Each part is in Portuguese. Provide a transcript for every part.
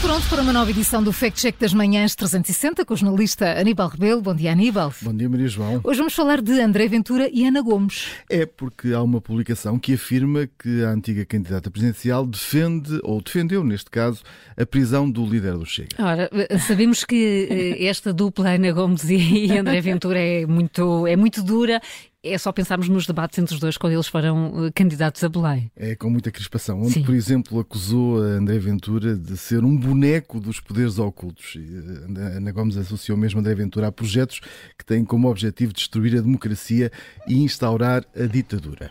pronto para uma nova edição do Fact Check das Manhãs 360 com o jornalista Aníbal Rebelo. Bom dia, Aníbal. Bom dia, Maria João. Hoje vamos falar de André Ventura e Ana Gomes. É porque há uma publicação que afirma que a antiga candidata presidencial defende, ou defendeu neste caso, a prisão do líder do Chega. Ora, sabemos que eh, esta dupla Ana Gomes e André Ventura é muito, é muito dura é só pensarmos nos debates entre os dois quando eles foram eh, candidatos a Belém. É com muita crispação, onde, Sim. por exemplo, acusou a André Ventura de ser um boneco dos poderes ocultos. Eh, Ana Gomes associou mesmo André Ventura a projetos que têm como objetivo destruir a democracia e instaurar a ditadura.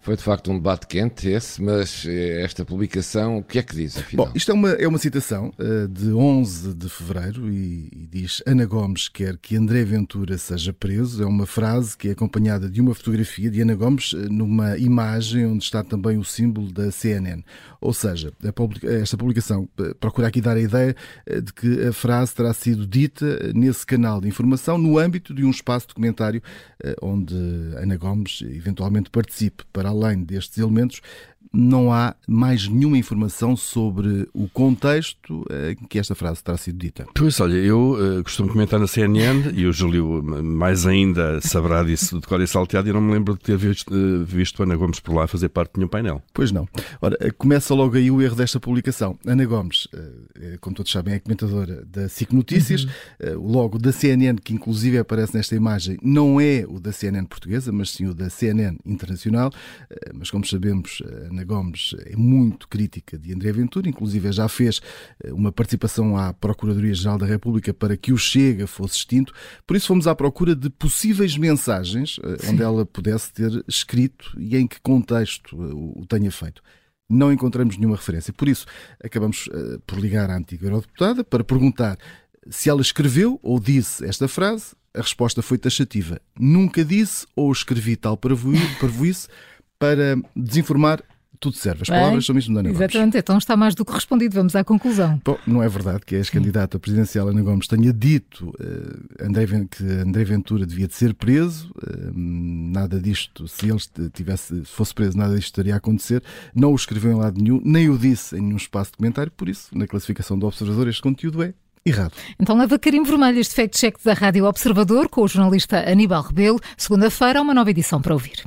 Foi de facto um debate quente esse, mas eh, esta publicação, o que é que diz, afinal? Bom, isto é uma, é uma citação uh, de 11 de fevereiro e, e, diz: Ana Gomes quer que André Ventura seja preso. É uma frase que é acompanhada de uma fotografia de Ana Gomes uh, numa imagem onde está também o símbolo da CNN. Ou seja, publica, esta publicação uh, procura aqui dar a ideia de que a frase terá sido dita nesse canal de informação no âmbito de um espaço documentário onde Ana Gomes eventualmente participe para além destes elementos, não há mais nenhuma informação sobre o contexto em que esta frase terá sido dita. Pois, olha, eu uh, costumo comentar na CNN e o Júlio mais ainda saberá disso de cor e salteado e não me lembro de ter visto, uh, visto Ana Gomes por lá fazer parte de nenhum painel. Pois não. Ora, eh, começa logo aí o erro desta publicação. Ana Gomes, uh, como todos sabem, é comentadora da SIC Notícias. Uhum. o logo da CNN, que inclusive aparece nesta imagem, não é o da CNN portuguesa, mas sim o da CNN internacional. mas como sabemos, Ana Gomes é muito crítica de André Ventura, inclusive já fez eh, uma participação à Procuradoria-Geral da República para que o Chega fosse extinto. Por isso fomos à procura de possíveis mensagens eh, Sim. onde ela pudesse ter escrito e em que contexto eh, o tenha feito não encontramos nenhuma referência. Por isso, acabamos uh, por ligar à antiga eurodeputada para perguntar se ela escreveu ou disse esta frase. A resposta foi taxativa. Nunca disse ou escrevi tal parvoíce para desinformar tudo serve. As palavras Bem, são mesmo da Ana Gomes. Exatamente, então está mais do que respondido. Vamos à conclusão. Bom, não é verdade que a ex-candidata presidencial Ana Gomes tenha dito uh, André, que André Ventura devia de ser preso. Uh, nada disto, se ele tivesse, fosse preso, nada disto estaria a acontecer. Não o escreveu em lado nenhum, nem o disse em nenhum espaço de comentário. Por isso, na classificação do observador, este conteúdo é errado. Então leva carimbo vermelho este fact-check da Rádio Observador com o jornalista Aníbal Rebelo. Segunda-feira, uma nova edição para ouvir.